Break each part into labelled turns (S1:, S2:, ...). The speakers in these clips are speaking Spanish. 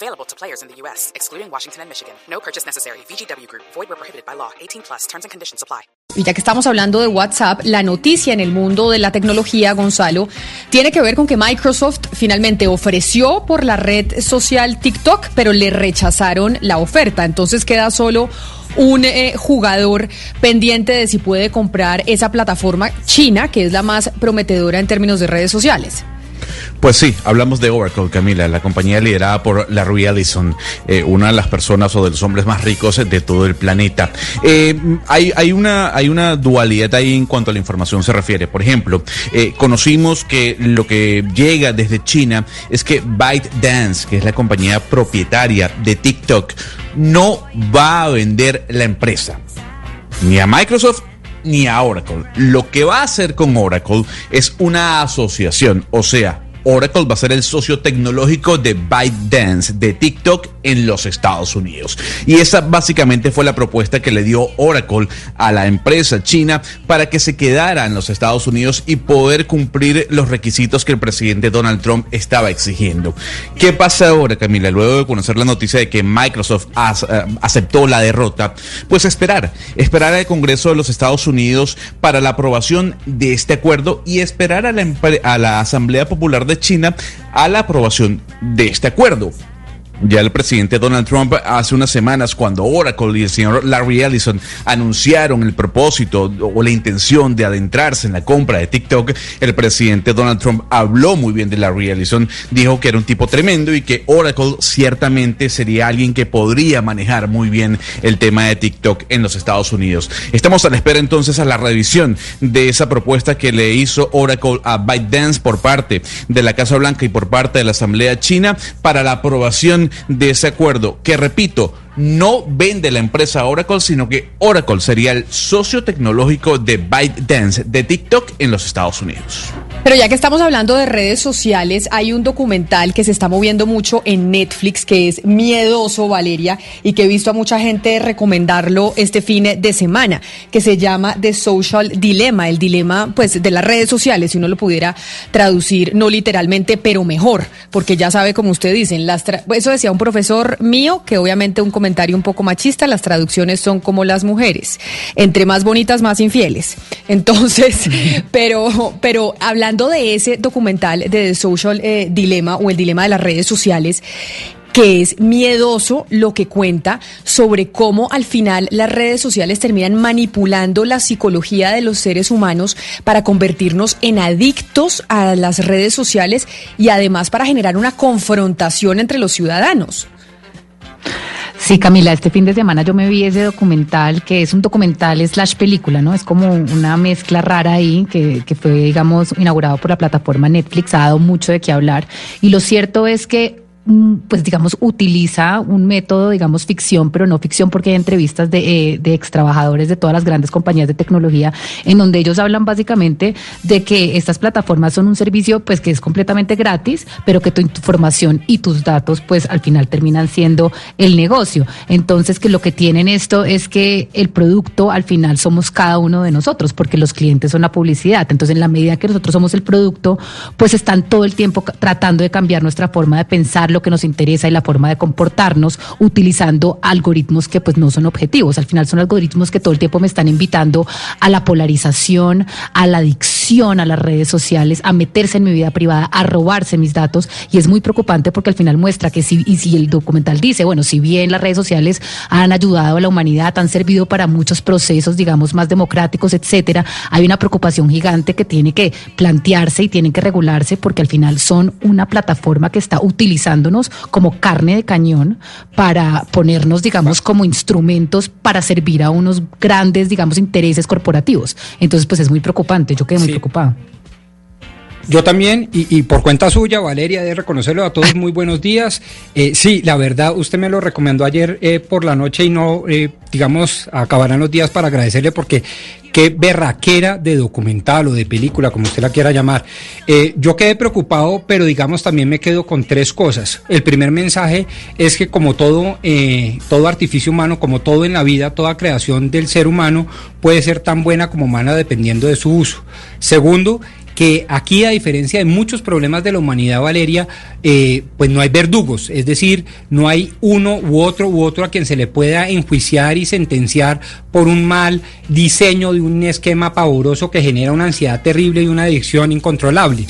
S1: Available to players in the U.S., excluding Washington and Michigan. No purchase necessary. VGW Group. Void where prohibited by law. 18 plus. Terms and conditions apply.
S2: Y ya que estamos hablando de WhatsApp, la noticia en el mundo de la tecnología, Gonzalo, tiene que ver con que Microsoft finalmente ofreció por la red social TikTok, pero le rechazaron la oferta. Entonces queda solo un eh, jugador pendiente de si puede comprar esa plataforma china, que es la más prometedora en términos de redes sociales.
S3: Pues sí, hablamos de Oracle, Camila, la compañía liderada por Larry Ellison, eh, una de las personas o de los hombres más ricos de todo el planeta. Eh, hay, una, hay una dualidad ahí en cuanto a la información se refiere. Por ejemplo, eh, conocimos que lo que llega desde China es que ByteDance, que es la compañía propietaria de TikTok, no va a vender la empresa ni a Microsoft ni a Oracle. Lo que va a hacer con Oracle es una asociación, o sea, Oracle va a ser el socio tecnológico de ByteDance de TikTok en los Estados Unidos. Y esa básicamente fue la propuesta que le dio Oracle a la empresa china para que se quedara en los Estados Unidos y poder cumplir los requisitos que el presidente Donald Trump estaba exigiendo. ¿Qué pasa ahora, Camila? Luego de conocer la noticia de que Microsoft eh, aceptó la derrota, pues esperar, esperar al Congreso de los Estados Unidos para la aprobación de este acuerdo y esperar a la, a la Asamblea Popular de China a la aprobación de este acuerdo. Ya el presidente Donald Trump hace unas semanas cuando Oracle y el señor Larry Ellison anunciaron el propósito o la intención de adentrarse en la compra de TikTok, el presidente Donald Trump habló muy bien de Larry Ellison, dijo que era un tipo tremendo y que Oracle ciertamente sería alguien que podría manejar muy bien el tema de TikTok en los Estados Unidos. Estamos a la espera entonces a la revisión de esa propuesta que le hizo Oracle a ByteDance por parte de la Casa Blanca y por parte de la Asamblea China para la aprobación de ese acuerdo, que repito, no vende la empresa Oracle, sino que Oracle sería el socio tecnológico de ByteDance de TikTok en los Estados Unidos.
S2: Pero ya que estamos hablando de redes sociales, hay un documental que se está moviendo mucho en Netflix que es miedoso, Valeria, y que he visto a mucha gente recomendarlo este fin de semana, que se llama The Social Dilemma, el dilema pues de las redes sociales, si uno lo pudiera traducir no literalmente, pero mejor, porque ya sabe como usted dicen, las eso decía un profesor mío, que obviamente un comentario un poco machista, las traducciones son como las mujeres, entre más bonitas más infieles. Entonces, pero pero hablando de ese documental de The Social eh, Dilemma o el dilema de las redes sociales, que es miedoso lo que cuenta sobre cómo al final las redes sociales terminan manipulando la psicología de los seres humanos para convertirnos en adictos a las redes sociales y además para generar una confrontación entre los ciudadanos.
S4: Sí, Camila, este fin de semana yo me vi ese documental, que es un documental slash película, ¿no? Es como una mezcla rara ahí, que, que fue, digamos, inaugurado por la plataforma Netflix, ha dado mucho de qué hablar. Y lo cierto es que pues digamos, utiliza un método, digamos, ficción, pero no ficción porque hay entrevistas de, eh, de ex trabajadores de todas las grandes compañías de tecnología en donde ellos hablan básicamente de que estas plataformas son un servicio pues que es completamente gratis, pero que tu información y tus datos pues al final terminan siendo el negocio. Entonces que lo que tienen esto es que el producto al final somos cada uno de nosotros porque los clientes son la publicidad. Entonces en la medida que nosotros somos el producto, pues están todo el tiempo tratando de cambiar nuestra forma de pensar, que nos interesa y la forma de comportarnos utilizando algoritmos que pues no son objetivos. Al final son algoritmos que todo el tiempo me están invitando a la polarización, a la adicción a las redes sociales, a meterse en mi vida privada, a robarse mis datos y es muy preocupante porque al final muestra que si, y si el documental dice, bueno, si bien las redes sociales han ayudado a la humanidad, han servido para muchos procesos, digamos, más democráticos, etcétera, hay una preocupación gigante que tiene que plantearse y tienen que regularse porque al final son una plataforma que está utilizando como carne de cañón para ponernos, digamos, como instrumentos para servir a unos grandes, digamos, intereses corporativos. Entonces, pues es muy preocupante. Yo quedé muy preocupado.
S5: Yo también, y, por cuenta suya, Valeria, de reconocerlo a todos, muy buenos días. Eh, sí, la verdad, usted me lo recomendó ayer eh, por la noche y no, eh, digamos, acabarán los días para agradecerle porque qué berraquera de documental o de película, como usted la quiera llamar. yo quedé preocupado, pero digamos también me quedo con tres cosas. El primer mensaje es que como todo, todo artificio humano, como todo en la vida, toda creación del ser humano puede ser tan buena como mala dependiendo de su uso. Segundo, que aquí, a diferencia de muchos problemas de la humanidad, Valeria, eh, pues no hay verdugos, es decir, no hay uno u otro u otro a quien se le pueda enjuiciar y sentenciar por un mal diseño de un esquema pavoroso que genera una ansiedad terrible y una adicción incontrolable.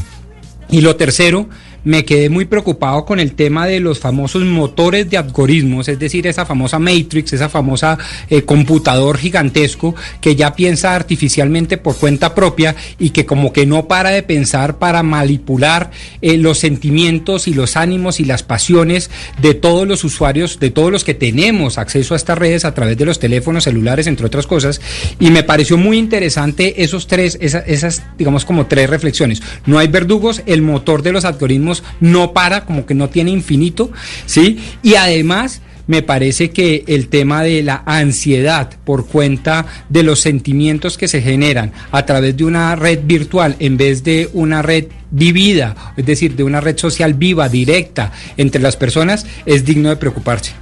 S5: Y lo tercero, me quedé muy preocupado con el tema de los famosos motores de algoritmos, es decir, esa famosa Matrix, esa famosa eh, computador gigantesco que ya piensa artificialmente por cuenta propia y que como que no para de pensar para manipular eh, los sentimientos y los ánimos y las pasiones de todos los usuarios, de todos los que tenemos acceso a estas redes a través de los teléfonos celulares, entre otras cosas. Y me pareció muy interesante esos tres, esas, esas digamos como tres reflexiones. No hay verdugos, el motor de los algoritmos no para, como que no tiene infinito, ¿sí? Y además me parece que el tema de la ansiedad por cuenta de los sentimientos que se generan a través de una red virtual en vez de una red vivida, es decir, de una red social viva, directa entre las personas, es digno de preocuparse.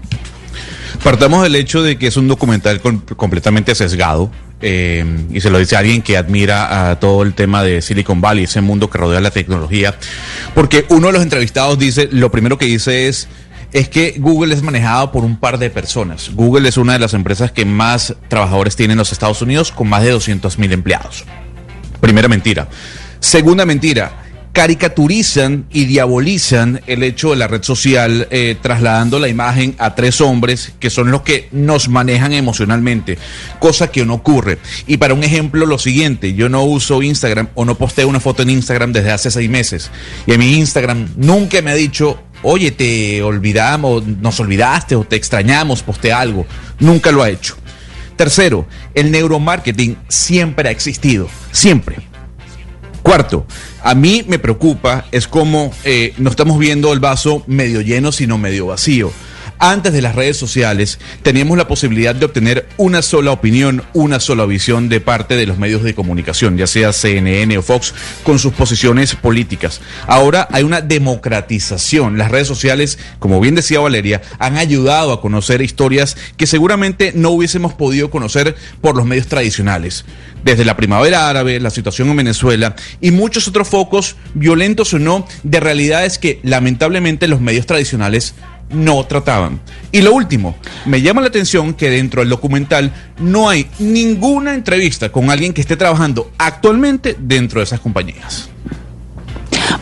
S3: Partamos del hecho de que es un documental completamente sesgado, eh, y se lo dice alguien que admira a todo el tema de Silicon Valley, ese mundo que rodea la tecnología, porque uno de los entrevistados dice, lo primero que dice es, es que Google es manejado por un par de personas. Google es una de las empresas que más trabajadores tiene en los Estados Unidos, con más de 200 mil empleados. Primera mentira. Segunda mentira caricaturizan y diabolizan el hecho de la red social, eh, trasladando la imagen a tres hombres que son los que nos manejan emocionalmente, cosa que no ocurre. Y para un ejemplo, lo siguiente, yo no uso Instagram o no posteo una foto en Instagram desde hace seis meses. Y en mi Instagram nunca me ha dicho, oye, te olvidamos, nos olvidaste o te extrañamos, posté algo. Nunca lo ha hecho. Tercero, el neuromarketing siempre ha existido, siempre. Cuarto, a mí me preocupa es cómo eh, no estamos viendo el vaso medio lleno, sino medio vacío. Antes de las redes sociales teníamos la posibilidad de obtener una sola opinión, una sola visión de parte de los medios de comunicación, ya sea CNN o Fox, con sus posiciones políticas. Ahora hay una democratización. Las redes sociales, como bien decía Valeria, han ayudado a conocer historias que seguramente no hubiésemos podido conocer por los medios tradicionales. Desde la primavera árabe, la situación en Venezuela y muchos otros focos, violentos o no, de realidades que lamentablemente los medios tradicionales no trataban. Y lo último, me llama la atención que dentro del documental no hay ninguna entrevista con alguien que esté trabajando actualmente dentro de esas compañías.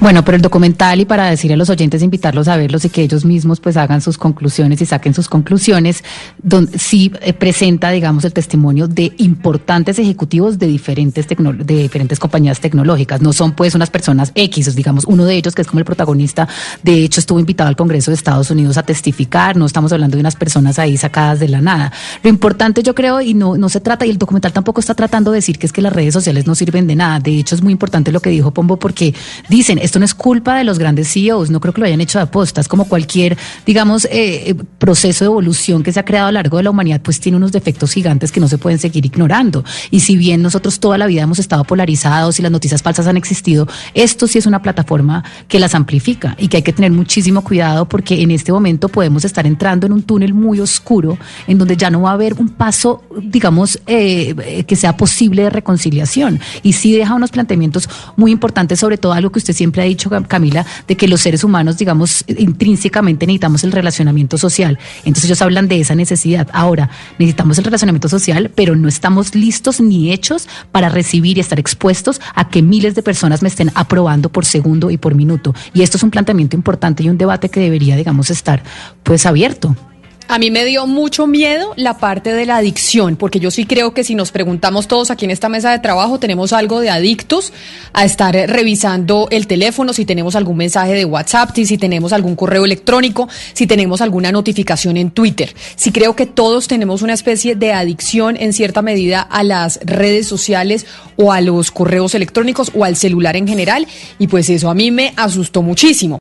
S4: Bueno, pero el documental y para decir a los oyentes, invitarlos a verlos y que ellos mismos pues hagan sus conclusiones y saquen sus conclusiones, donde sí eh, presenta, digamos, el testimonio de importantes ejecutivos de diferentes, de diferentes compañías tecnológicas. No son pues unas personas X, digamos, uno de ellos que es como el protagonista, de hecho estuvo invitado al Congreso de Estados Unidos a testificar, no estamos hablando de unas personas ahí sacadas de la nada. Lo importante yo creo, y no, no se trata, y el documental tampoco está tratando de decir que es que las redes sociales no sirven de nada. De hecho es muy importante lo que dijo Pombo porque dicen, esto no es culpa de los grandes CEOs, no creo que lo hayan hecho de apostas, como cualquier, digamos, eh, eh, proceso de evolución que se ha creado a lo largo de la humanidad, pues tiene unos defectos gigantes que no se pueden seguir ignorando. Y si bien nosotros toda la vida hemos estado polarizados y las noticias falsas han existido, esto sí es una plataforma que las amplifica y que hay que tener muchísimo cuidado porque en este momento podemos estar entrando en un túnel muy oscuro en donde ya no va a haber un paso, digamos, eh, que sea posible de reconciliación. Y sí deja unos planteamientos muy importantes, sobre todo algo que usted siempre ha dicho, Camila, de que los seres humanos, digamos, intrínsecamente necesitamos el relacionamiento social. Entonces ellos hablan de esa necesidad. Ahora, necesitamos el relacionamiento social, pero no estamos listos ni hechos para recibir y estar expuestos a que miles de personas me estén aprobando por segundo y por minuto. Y esto es un planteamiento importante y un debate que debería, digamos, estar pues abierto.
S2: A mí me dio mucho miedo la parte de la adicción, porque yo sí creo que si nos preguntamos todos aquí en esta mesa de trabajo, tenemos algo de adictos a estar revisando el teléfono, si tenemos algún mensaje de WhatsApp, si tenemos algún correo electrónico, si tenemos alguna notificación en Twitter. Sí creo que todos tenemos una especie de adicción en cierta medida a las redes sociales o a los correos electrónicos o al celular en general, y pues eso a mí me asustó muchísimo.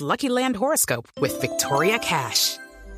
S1: Lucky Land horoscope Victoria Cash.